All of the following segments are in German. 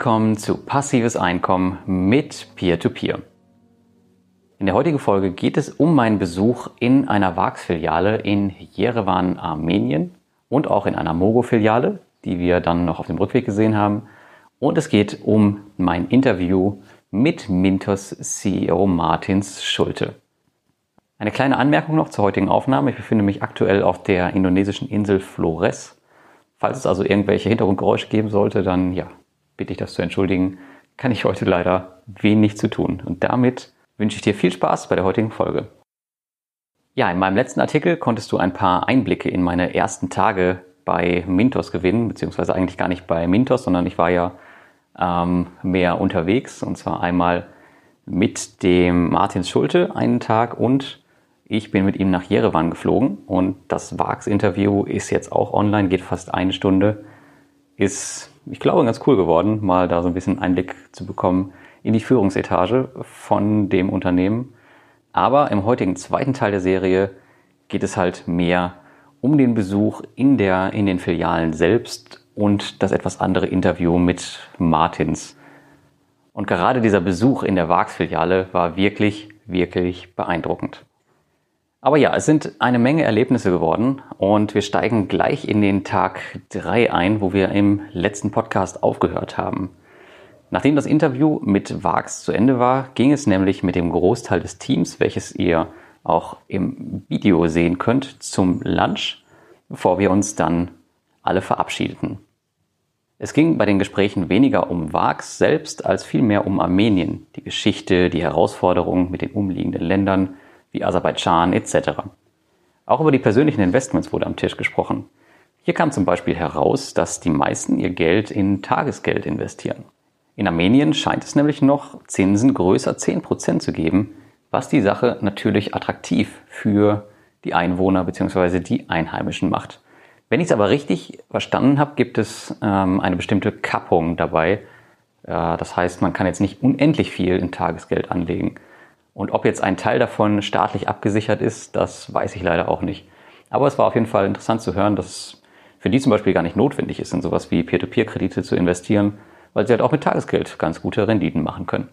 Willkommen zu Passives Einkommen mit Peer-to-Peer. -Peer. In der heutigen Folge geht es um meinen Besuch in einer VAX-Filiale in Jerewan, Armenien und auch in einer Mogo-Filiale, die wir dann noch auf dem Rückweg gesehen haben. Und es geht um mein Interview mit Mintos CEO Martins Schulte. Eine kleine Anmerkung noch zur heutigen Aufnahme. Ich befinde mich aktuell auf der indonesischen Insel Flores. Falls es also irgendwelche Hintergrundgeräusche geben sollte, dann ja, bitte ich das zu entschuldigen. Kann ich heute leider wenig zu tun. Und damit wünsche ich dir viel Spaß bei der heutigen Folge. Ja, in meinem letzten Artikel konntest du ein paar Einblicke in meine ersten Tage bei Mintos gewinnen, beziehungsweise eigentlich gar nicht bei Mintos, sondern ich war ja ähm, mehr unterwegs und zwar einmal mit dem Martin Schulte einen Tag und ich bin mit ihm nach Jerewan geflogen und das VAX-Interview ist jetzt auch online, geht fast eine Stunde. Ist, ich glaube, ganz cool geworden, mal da so ein bisschen Einblick zu bekommen in die Führungsetage von dem Unternehmen. Aber im heutigen zweiten Teil der Serie geht es halt mehr um den Besuch in, der, in den Filialen selbst und das etwas andere Interview mit Martins. Und gerade dieser Besuch in der VAX-Filiale war wirklich, wirklich beeindruckend. Aber ja, es sind eine Menge Erlebnisse geworden und wir steigen gleich in den Tag drei ein, wo wir im letzten Podcast aufgehört haben. Nachdem das Interview mit Vax zu Ende war, ging es nämlich mit dem Großteil des Teams, welches ihr auch im Video sehen könnt, zum Lunch, bevor wir uns dann alle verabschiedeten. Es ging bei den Gesprächen weniger um Vax selbst als vielmehr um Armenien, die Geschichte, die Herausforderungen mit den umliegenden Ländern wie Aserbaidschan etc. Auch über die persönlichen Investments wurde am Tisch gesprochen. Hier kam zum Beispiel heraus, dass die meisten ihr Geld in Tagesgeld investieren. In Armenien scheint es nämlich noch Zinsen größer 10% zu geben, was die Sache natürlich attraktiv für die Einwohner bzw. die Einheimischen macht. Wenn ich es aber richtig verstanden habe, gibt es ähm, eine bestimmte Kappung dabei. Äh, das heißt, man kann jetzt nicht unendlich viel in Tagesgeld anlegen. Und ob jetzt ein Teil davon staatlich abgesichert ist, das weiß ich leider auch nicht. Aber es war auf jeden Fall interessant zu hören, dass es für die zum Beispiel gar nicht notwendig ist, in sowas wie Peer-to-Peer-Kredite zu investieren, weil sie halt auch mit Tagesgeld ganz gute Renditen machen können.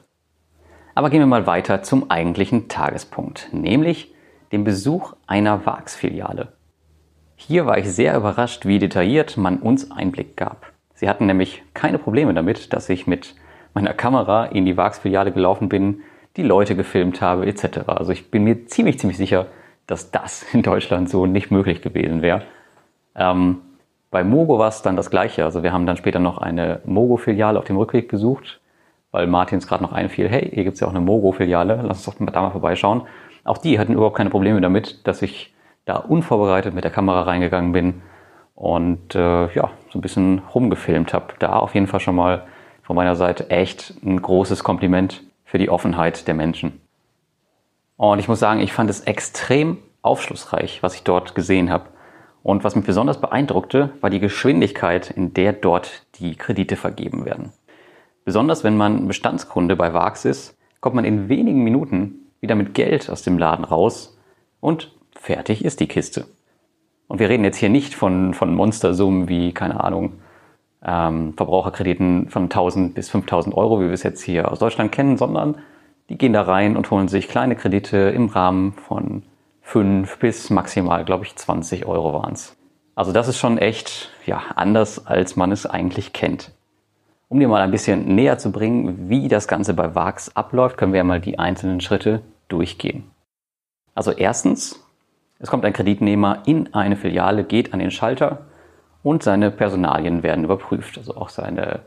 Aber gehen wir mal weiter zum eigentlichen Tagespunkt, nämlich dem Besuch einer VAX-Filiale. Hier war ich sehr überrascht, wie detailliert man uns Einblick gab. Sie hatten nämlich keine Probleme damit, dass ich mit meiner Kamera in die VAX-Filiale gelaufen bin, die Leute gefilmt habe etc. Also ich bin mir ziemlich, ziemlich sicher, dass das in Deutschland so nicht möglich gewesen wäre. Ähm, bei Mogo war es dann das Gleiche. Also wir haben dann später noch eine Mogo-Filiale auf dem Rückweg besucht, weil Martins gerade noch einfiel, hey, hier gibt es ja auch eine Mogo-Filiale, lass uns doch da mal vorbeischauen. Auch die hatten überhaupt keine Probleme damit, dass ich da unvorbereitet mit der Kamera reingegangen bin und äh, ja, so ein bisschen rumgefilmt habe. Da auf jeden Fall schon mal von meiner Seite echt ein großes Kompliment für die Offenheit der Menschen. Und ich muss sagen, ich fand es extrem aufschlussreich, was ich dort gesehen habe. Und was mich besonders beeindruckte, war die Geschwindigkeit, in der dort die Kredite vergeben werden. Besonders wenn man Bestandskunde bei VAX ist, kommt man in wenigen Minuten wieder mit Geld aus dem Laden raus und fertig ist die Kiste. Und wir reden jetzt hier nicht von, von Monstersummen wie, keine Ahnung, ähm, Verbraucherkrediten von 1000 bis 5000 Euro, wie wir es jetzt hier aus Deutschland kennen, sondern die gehen da rein und holen sich kleine Kredite im Rahmen von 5 bis maximal, glaube ich, 20 Euro waren es. Also das ist schon echt ja, anders, als man es eigentlich kennt. Um dir mal ein bisschen näher zu bringen, wie das Ganze bei VAX abläuft, können wir ja mal die einzelnen Schritte durchgehen. Also erstens, es kommt ein Kreditnehmer in eine Filiale, geht an den Schalter und seine Personalien werden überprüft, also auch seine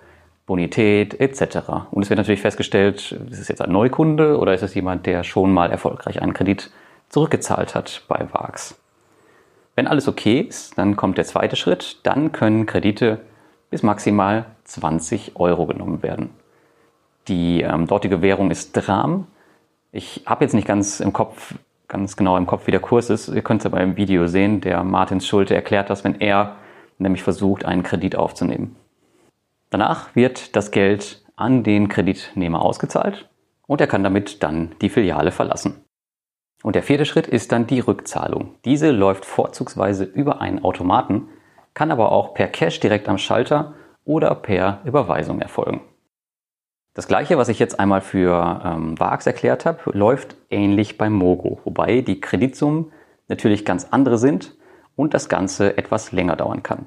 Bonität etc. Und es wird natürlich festgestellt, ist es jetzt ein Neukunde oder ist es jemand, der schon mal erfolgreich einen Kredit zurückgezahlt hat bei VAX. Wenn alles okay ist, dann kommt der zweite Schritt. Dann können Kredite bis maximal 20 Euro genommen werden. Die ähm, dortige Währung ist Dram. Ich habe jetzt nicht ganz im Kopf, ganz genau im Kopf, wie der Kurs ist. Ihr könnt es aber im Video sehen. Der Martins Schulte erklärt das, wenn er nämlich versucht, einen Kredit aufzunehmen. Danach wird das Geld an den Kreditnehmer ausgezahlt und er kann damit dann die Filiale verlassen. Und der vierte Schritt ist dann die Rückzahlung. Diese läuft vorzugsweise über einen Automaten, kann aber auch per Cash direkt am Schalter oder per Überweisung erfolgen. Das gleiche, was ich jetzt einmal für ähm, VAX erklärt habe, läuft ähnlich bei Mogo, wobei die Kreditsummen natürlich ganz andere sind und das Ganze etwas länger dauern kann.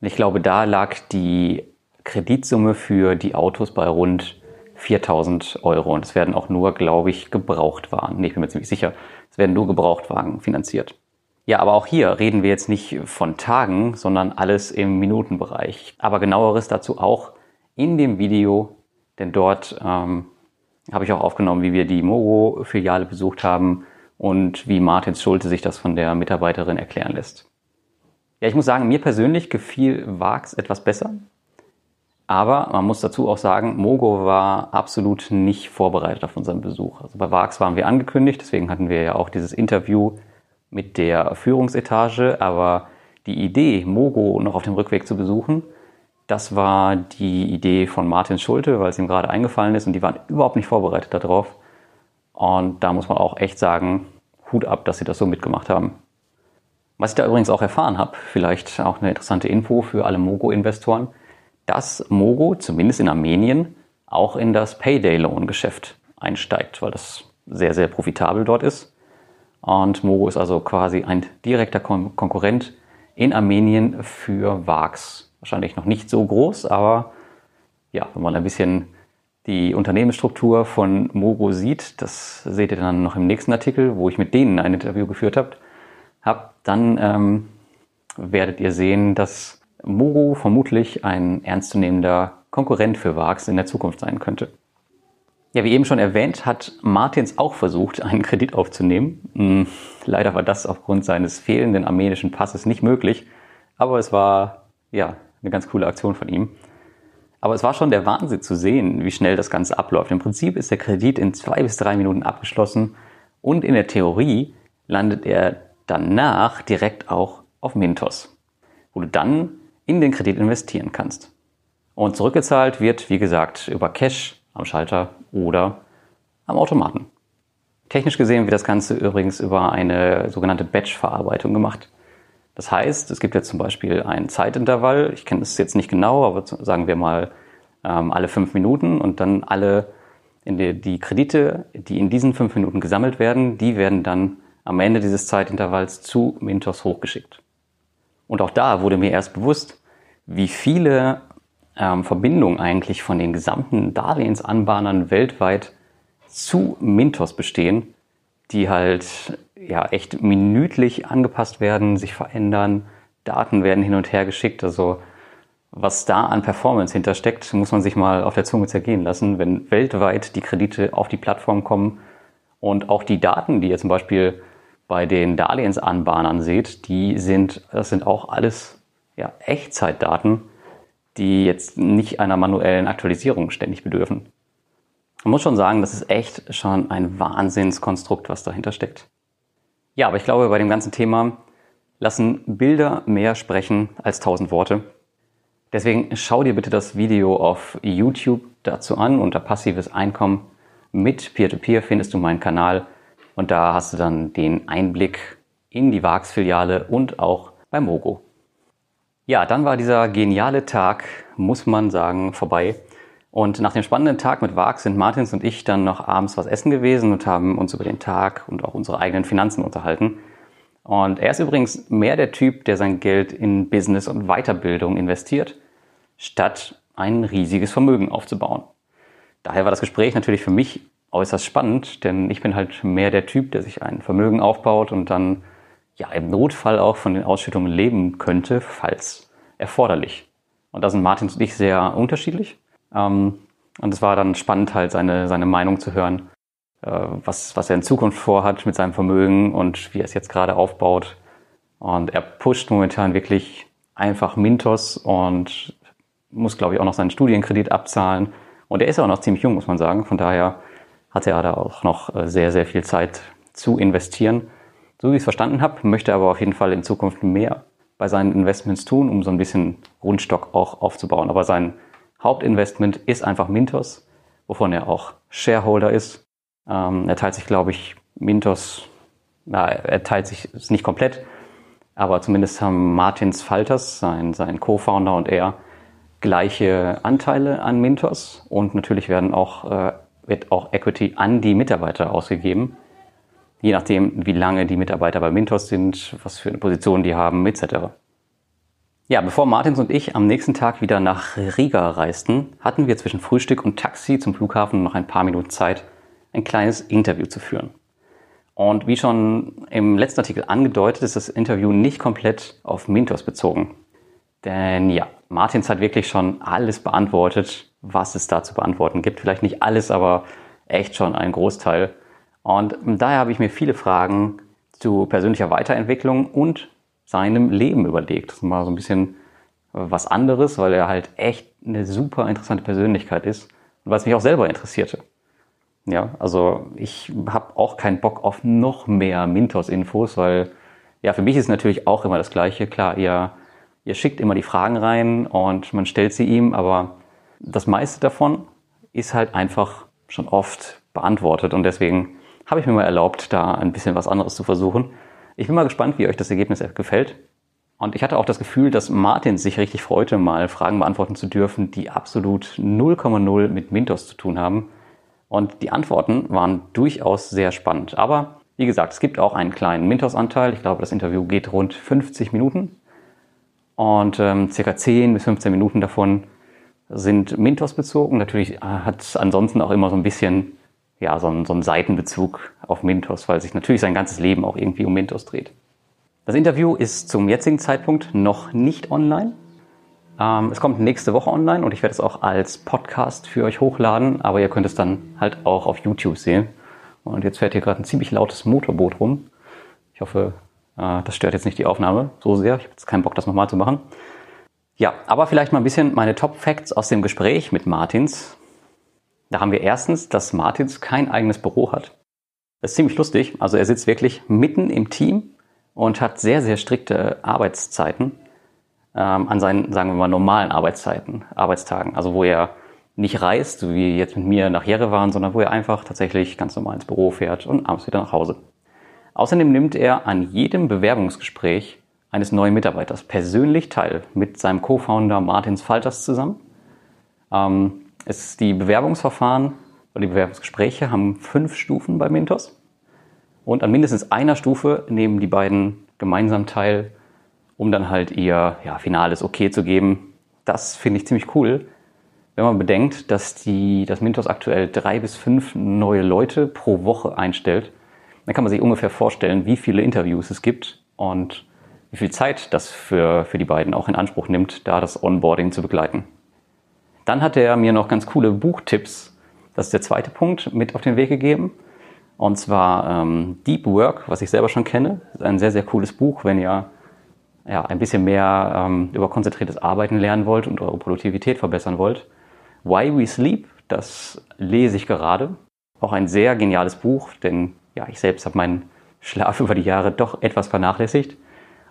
Ich glaube, da lag die Kreditsumme für die Autos bei rund 4000 Euro und es werden auch nur, glaube ich, Gebrauchtwagen, nee, ich bin mir ziemlich sicher, es werden nur Gebrauchtwagen finanziert. Ja, aber auch hier reden wir jetzt nicht von Tagen, sondern alles im Minutenbereich. Aber genaueres dazu auch in dem Video, denn dort ähm, habe ich auch aufgenommen, wie wir die Mogo-Filiale besucht haben und wie Martins Schulte sich das von der Mitarbeiterin erklären lässt. Ja, ich muss sagen, mir persönlich gefiel Vax etwas besser. Aber man muss dazu auch sagen, Mogo war absolut nicht vorbereitet auf unseren Besuch. Also bei Vax waren wir angekündigt, deswegen hatten wir ja auch dieses Interview mit der Führungsetage. Aber die Idee, Mogo noch auf dem Rückweg zu besuchen, das war die Idee von Martin Schulte, weil es ihm gerade eingefallen ist und die waren überhaupt nicht vorbereitet darauf. Und da muss man auch echt sagen, Hut ab, dass sie das so mitgemacht haben. Was ich da übrigens auch erfahren habe, vielleicht auch eine interessante Info für alle Mogo-Investoren, dass Mogo zumindest in Armenien auch in das Payday-Loan-Geschäft einsteigt, weil das sehr, sehr profitabel dort ist. Und Mogo ist also quasi ein direkter Kon Konkurrent in Armenien für VAX. Wahrscheinlich noch nicht so groß, aber ja, wenn man ein bisschen die Unternehmensstruktur von Mogo sieht, das seht ihr dann noch im nächsten Artikel, wo ich mit denen ein Interview geführt habe, hab, dann ähm, werdet ihr sehen, dass Mogo vermutlich ein ernstzunehmender Konkurrent für VAX in der Zukunft sein könnte. Ja, wie eben schon erwähnt, hat Martins auch versucht, einen Kredit aufzunehmen. Hm, leider war das aufgrund seines fehlenden armenischen Passes nicht möglich, aber es war ja eine ganz coole Aktion von ihm. Aber es war schon der Wahnsinn zu sehen, wie schnell das Ganze abläuft. Im Prinzip ist der Kredit in zwei bis drei Minuten abgeschlossen und in der Theorie landet er danach direkt auch auf Mintos, wo du dann in den Kredit investieren kannst. Und zurückgezahlt wird, wie gesagt, über Cash am Schalter oder am Automaten. Technisch gesehen wird das Ganze übrigens über eine sogenannte Batch-Verarbeitung gemacht. Das heißt, es gibt jetzt zum Beispiel ein Zeitintervall, ich kenne es jetzt nicht genau, aber sagen wir mal ähm, alle fünf Minuten und dann alle die, die Kredite, die in diesen fünf Minuten gesammelt werden, die werden dann am Ende dieses Zeitintervalls zu Mintos hochgeschickt. Und auch da wurde mir erst bewusst, wie viele ähm, Verbindungen eigentlich von den gesamten Darlehensanbahnern weltweit zu Mintos bestehen, die halt ja echt minütlich angepasst werden, sich verändern, Daten werden hin und her geschickt. Also was da an Performance hintersteckt, muss man sich mal auf der Zunge zergehen lassen, wenn weltweit die Kredite auf die Plattform kommen und auch die Daten, die ihr zum Beispiel bei den Darlehensanbahnern seht, die sind, das sind auch alles ja, Echtzeitdaten, die jetzt nicht einer manuellen Aktualisierung ständig bedürfen. Man muss schon sagen, das ist echt schon ein Wahnsinnskonstrukt, was dahinter steckt. Ja, aber ich glaube, bei dem ganzen Thema lassen Bilder mehr sprechen als tausend Worte. Deswegen schau dir bitte das Video auf YouTube dazu an. Unter passives Einkommen mit Peer-to-Peer -Peer findest du meinen Kanal und da hast du dann den Einblick in die VAX-Filiale und auch bei Mogo. Ja, dann war dieser geniale Tag, muss man sagen, vorbei. Und nach dem spannenden Tag mit VAG sind Martins und ich dann noch abends was essen gewesen und haben uns über den Tag und auch unsere eigenen Finanzen unterhalten. Und er ist übrigens mehr der Typ, der sein Geld in Business und Weiterbildung investiert, statt ein riesiges Vermögen aufzubauen. Daher war das Gespräch natürlich für mich äußerst spannend, denn ich bin halt mehr der Typ, der sich ein Vermögen aufbaut und dann ja im Notfall auch von den Ausschüttungen leben könnte, falls erforderlich. Und da sind Martins und ich sehr unterschiedlich. Ähm, und es war dann spannend, halt seine, seine Meinung zu hören, äh, was, was er in Zukunft vorhat mit seinem Vermögen und wie er es jetzt gerade aufbaut. Und er pusht momentan wirklich einfach Mintos und muss, glaube ich, auch noch seinen Studienkredit abzahlen. Und er ist auch noch ziemlich jung, muss man sagen. Von daher hat er da auch noch äh, sehr, sehr viel Zeit zu investieren. So wie ich es verstanden habe, möchte er aber auf jeden Fall in Zukunft mehr bei seinen Investments tun, um so ein bisschen Grundstock auch aufzubauen. Aber sein Hauptinvestment ist einfach Mintos, wovon er auch Shareholder ist. Ähm, er teilt sich, glaube ich, Mintos, na, er teilt sich es nicht komplett, aber zumindest haben Martins Falters, sein, sein Co-Founder und er, gleiche Anteile an Mintos und natürlich werden auch, äh, wird auch Equity an die Mitarbeiter ausgegeben, je nachdem, wie lange die Mitarbeiter bei Mintos sind, was für eine Position die haben, etc. Ja, bevor Martins und ich am nächsten Tag wieder nach Riga reisten, hatten wir zwischen Frühstück und Taxi zum Flughafen noch ein paar Minuten Zeit, ein kleines Interview zu führen. Und wie schon im letzten Artikel angedeutet, ist das Interview nicht komplett auf Mintos bezogen. Denn ja, Martins hat wirklich schon alles beantwortet, was es da zu beantworten gibt. Vielleicht nicht alles, aber echt schon ein Großteil. Und daher habe ich mir viele Fragen zu persönlicher Weiterentwicklung und seinem Leben überlegt. Das mal so ein bisschen was anderes, weil er halt echt eine super interessante Persönlichkeit ist und was mich auch selber interessierte. Ja, also ich habe auch keinen Bock auf noch mehr Mintos-Infos, weil ja, für mich ist natürlich auch immer das Gleiche. Klar, ihr, ihr schickt immer die Fragen rein und man stellt sie ihm, aber das meiste davon ist halt einfach schon oft beantwortet und deswegen habe ich mir mal erlaubt, da ein bisschen was anderes zu versuchen. Ich bin mal gespannt, wie euch das Ergebnis gefällt. Und ich hatte auch das Gefühl, dass Martin sich richtig freute, mal Fragen beantworten zu dürfen, die absolut 0,0 mit Mintos zu tun haben. Und die Antworten waren durchaus sehr spannend. Aber wie gesagt, es gibt auch einen kleinen Mintos-Anteil. Ich glaube, das Interview geht rund 50 Minuten. Und ähm, circa 10 bis 15 Minuten davon sind Mintos bezogen. Natürlich hat es ansonsten auch immer so ein bisschen ja, so einen, so einen Seitenbezug auf Mintos, weil sich natürlich sein ganzes Leben auch irgendwie um Mintos dreht. Das Interview ist zum jetzigen Zeitpunkt noch nicht online. Ähm, es kommt nächste Woche online und ich werde es auch als Podcast für euch hochladen, aber ihr könnt es dann halt auch auf YouTube sehen. Und jetzt fährt hier gerade ein ziemlich lautes Motorboot rum. Ich hoffe, äh, das stört jetzt nicht die Aufnahme so sehr. Ich habe jetzt keinen Bock, das nochmal zu machen. Ja, aber vielleicht mal ein bisschen meine Top Facts aus dem Gespräch mit Martins. Da haben wir erstens, dass Martins kein eigenes Büro hat. Das ist ziemlich lustig. Also er sitzt wirklich mitten im Team und hat sehr, sehr strikte Arbeitszeiten ähm, an seinen, sagen wir mal, normalen Arbeitszeiten, Arbeitstagen. Also wo er nicht reist, wie jetzt mit mir nach Jerewan, sondern wo er einfach tatsächlich ganz normal ins Büro fährt und abends wieder nach Hause. Außerdem nimmt er an jedem Bewerbungsgespräch eines neuen Mitarbeiters persönlich teil mit seinem Co-Founder Martins Falters zusammen. Ähm, es, die Bewerbungsverfahren oder die Bewerbungsgespräche haben fünf Stufen bei Mintos. Und an mindestens einer Stufe nehmen die beiden gemeinsam teil, um dann halt ihr ja, finales Okay zu geben. Das finde ich ziemlich cool, wenn man bedenkt, dass die, das Mintos aktuell drei bis fünf neue Leute pro Woche einstellt. Dann kann man sich ungefähr vorstellen, wie viele Interviews es gibt und wie viel Zeit das für, für die beiden auch in Anspruch nimmt, da das Onboarding zu begleiten. Dann hat er mir noch ganz coole Buchtipps, das ist der zweite Punkt, mit auf den Weg gegeben. Und zwar ähm, Deep Work, was ich selber schon kenne. Das ist ein sehr, sehr cooles Buch, wenn ihr ja, ein bisschen mehr ähm, über konzentriertes Arbeiten lernen wollt und eure Produktivität verbessern wollt. Why We Sleep, das lese ich gerade. Auch ein sehr geniales Buch, denn ja, ich selbst habe meinen Schlaf über die Jahre doch etwas vernachlässigt.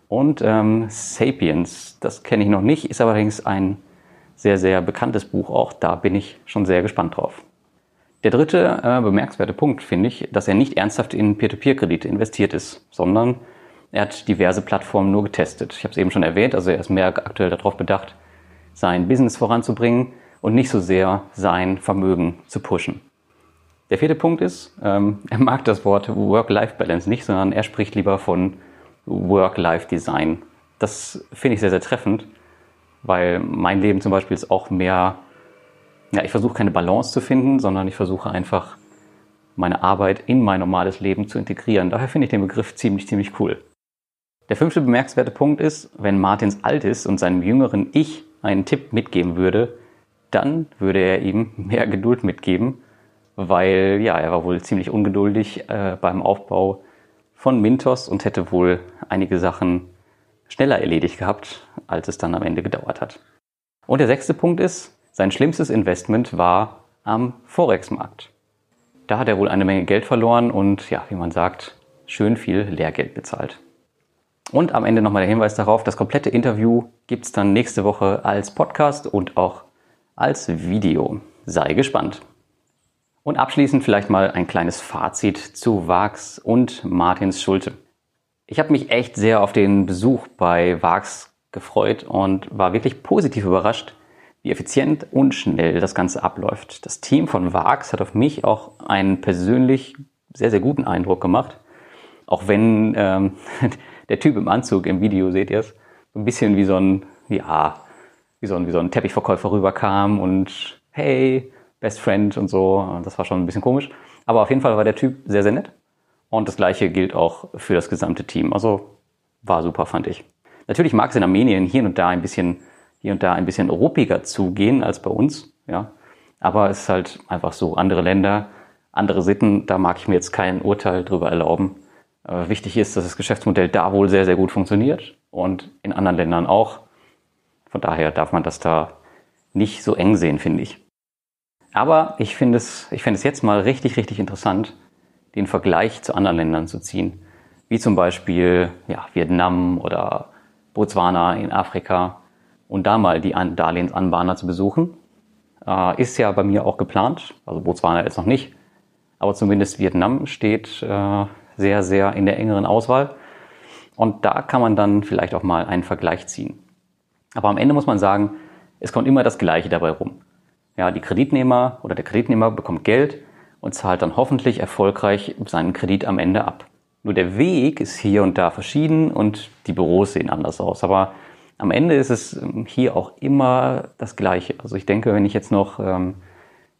Und ähm, Sapiens, das kenne ich noch nicht, ist allerdings ein sehr, sehr bekanntes Buch auch. Da bin ich schon sehr gespannt drauf. Der dritte äh, bemerkenswerte Punkt finde ich, dass er nicht ernsthaft in Peer-to-Peer-Kredite investiert ist, sondern er hat diverse Plattformen nur getestet. Ich habe es eben schon erwähnt, also er ist mehr aktuell darauf bedacht, sein Business voranzubringen und nicht so sehr sein Vermögen zu pushen. Der vierte Punkt ist, ähm, er mag das Wort Work-Life-Balance nicht, sondern er spricht lieber von Work-Life-Design. Das finde ich sehr, sehr treffend, weil mein Leben zum Beispiel ist auch mehr, ja, ich versuche keine Balance zu finden, sondern ich versuche einfach meine Arbeit in mein normales Leben zu integrieren. Daher finde ich den Begriff ziemlich, ziemlich cool. Der fünfte bemerkenswerte Punkt ist, wenn Martins alt ist und seinem jüngeren Ich einen Tipp mitgeben würde, dann würde er ihm mehr Geduld mitgeben, weil ja, er war wohl ziemlich ungeduldig äh, beim Aufbau von Mintos und hätte wohl einige Sachen schneller erledigt gehabt, als es dann am Ende gedauert hat. Und der sechste Punkt ist, sein schlimmstes Investment war am Forex-Markt. Da hat er wohl eine Menge Geld verloren und ja, wie man sagt, schön viel Lehrgeld bezahlt. Und am Ende nochmal der Hinweis darauf, das komplette Interview gibt es dann nächste Woche als Podcast und auch als Video. Sei gespannt. Und abschließend vielleicht mal ein kleines Fazit zu Vax und Martins Schulte. Ich habe mich echt sehr auf den Besuch bei Vax gefreut und war wirklich positiv überrascht, wie effizient und schnell das Ganze abläuft. Das Team von VAX hat auf mich auch einen persönlich sehr, sehr guten Eindruck gemacht. Auch wenn ähm, der Typ im Anzug im Video, seht ihr es, so ein bisschen wie so ein, ja, wie so ein, wie so ein Teppichverkäufer rüberkam und hey, Best Friend und so. Das war schon ein bisschen komisch. Aber auf jeden Fall war der Typ sehr, sehr nett. Und das gleiche gilt auch für das gesamte Team. Also war super, fand ich. Natürlich mag es in Armenien hier und da ein bisschen, hier und da ein bisschen ruppiger zugehen als bei uns, ja. Aber es ist halt einfach so. Andere Länder, andere Sitten, da mag ich mir jetzt kein Urteil drüber erlauben. Aber wichtig ist, dass das Geschäftsmodell da wohl sehr, sehr gut funktioniert und in anderen Ländern auch. Von daher darf man das da nicht so eng sehen, finde ich. Aber ich finde es, ich finde es jetzt mal richtig, richtig interessant, den Vergleich zu anderen Ländern zu ziehen. Wie zum Beispiel ja, Vietnam oder Botswana in Afrika und da mal die Darlehensanbahner zu besuchen. Äh, ist ja bei mir auch geplant, also Botswana jetzt noch nicht, aber zumindest Vietnam steht äh, sehr, sehr in der engeren Auswahl. Und da kann man dann vielleicht auch mal einen Vergleich ziehen. Aber am Ende muss man sagen, es kommt immer das Gleiche dabei rum. Ja, die Kreditnehmer oder der Kreditnehmer bekommt Geld und zahlt dann hoffentlich erfolgreich seinen Kredit am Ende ab. Nur der Weg ist hier und da verschieden und die Büros sehen anders aus. Aber am Ende ist es ähm, hier auch immer das Gleiche. Also ich denke, wenn ich jetzt noch ähm,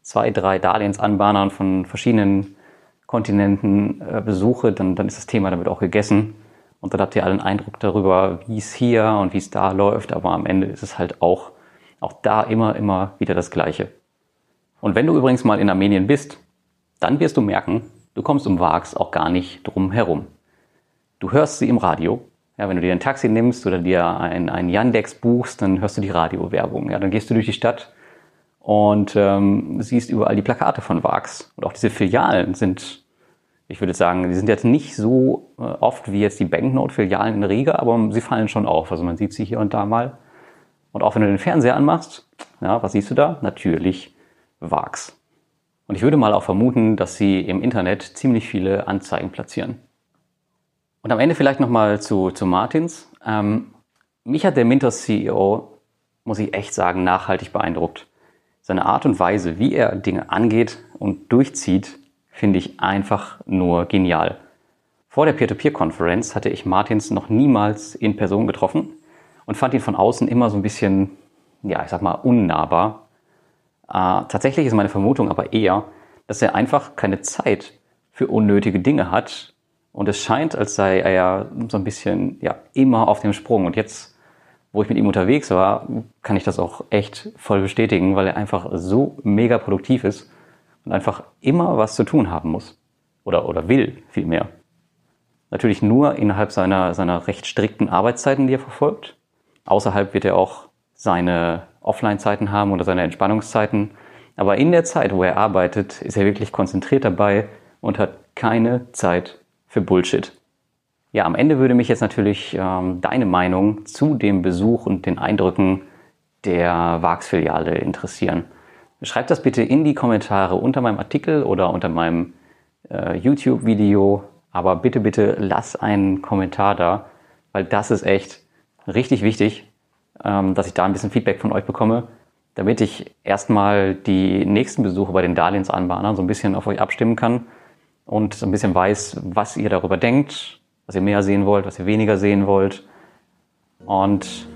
zwei, drei Darlehensanbahnern von verschiedenen Kontinenten äh, besuche, dann, dann ist das Thema damit auch gegessen. Und dann habt ihr alle einen Eindruck darüber, wie es hier und wie es da läuft. Aber am Ende ist es halt auch, auch da immer, immer wieder das Gleiche. Und wenn du übrigens mal in Armenien bist, dann wirst du merken, du kommst um Vax auch gar nicht drum herum. Du hörst sie im Radio. Ja, wenn du dir ein Taxi nimmst oder dir ein, ein Yandex buchst, dann hörst du die Radiowerbung. Ja, dann gehst du durch die Stadt und ähm, siehst überall die Plakate von VAX. Und auch diese Filialen sind, ich würde sagen, die sind jetzt nicht so äh, oft wie jetzt die Banknote-Filialen in Riga, aber sie fallen schon auf. Also man sieht sie hier und da mal. Und auch wenn du den Fernseher anmachst, ja, was siehst du da? Natürlich VAX. Und ich würde mal auch vermuten, dass sie im Internet ziemlich viele Anzeigen platzieren. Und am Ende vielleicht nochmal zu, zu Martins. Ähm, mich hat der Mintos CEO, muss ich echt sagen, nachhaltig beeindruckt. Seine Art und Weise, wie er Dinge angeht und durchzieht, finde ich einfach nur genial. Vor der Peer-to-Peer-Konferenz hatte ich Martins noch niemals in Person getroffen und fand ihn von außen immer so ein bisschen, ja, ich sag mal, unnahbar. Äh, tatsächlich ist meine Vermutung aber eher, dass er einfach keine Zeit für unnötige Dinge hat und es scheint, als sei er ja so ein bisschen, ja, immer auf dem Sprung und jetzt wo ich mit ihm unterwegs war, kann ich das auch echt voll bestätigen, weil er einfach so mega produktiv ist und einfach immer was zu tun haben muss. Oder, oder will vielmehr. Natürlich nur innerhalb seiner, seiner recht strikten Arbeitszeiten, die er verfolgt. Außerhalb wird er auch seine Offline-Zeiten haben oder seine Entspannungszeiten. Aber in der Zeit, wo er arbeitet, ist er wirklich konzentriert dabei und hat keine Zeit für Bullshit. Ja, am Ende würde mich jetzt natürlich ähm, deine Meinung zu dem Besuch und den Eindrücken der VAX-Filiale interessieren. Schreib das bitte in die Kommentare unter meinem Artikel oder unter meinem äh, YouTube-Video. Aber bitte, bitte lass einen Kommentar da, weil das ist echt richtig wichtig, dass ich da ein bisschen Feedback von euch bekomme, damit ich erstmal die nächsten Besuche bei den Darlehensanbahnern so ein bisschen auf euch abstimmen kann und so ein bisschen weiß, was ihr darüber denkt, was ihr mehr sehen wollt, was ihr weniger sehen wollt. Und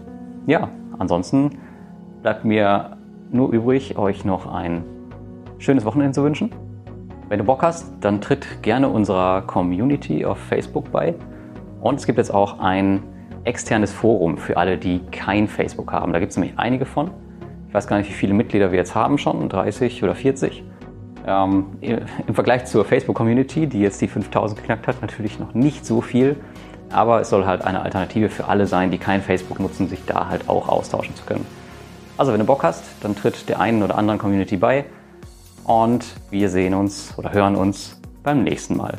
ja, ansonsten bleibt mir nur übrig, euch noch ein schönes Wochenende zu wünschen. Wenn du Bock hast, dann tritt gerne unserer Community auf Facebook bei. Und es gibt jetzt auch ein externes Forum für alle, die kein Facebook haben. Da gibt es nämlich einige von. Ich weiß gar nicht, wie viele Mitglieder wir jetzt haben schon, 30 oder 40. Ähm, Im Vergleich zur Facebook-Community, die jetzt die 5000 geknackt hat, natürlich noch nicht so viel. Aber es soll halt eine Alternative für alle sein, die kein Facebook nutzen, sich da halt auch austauschen zu können. Also wenn du Bock hast, dann tritt der einen oder anderen Community bei und wir sehen uns oder hören uns beim nächsten Mal.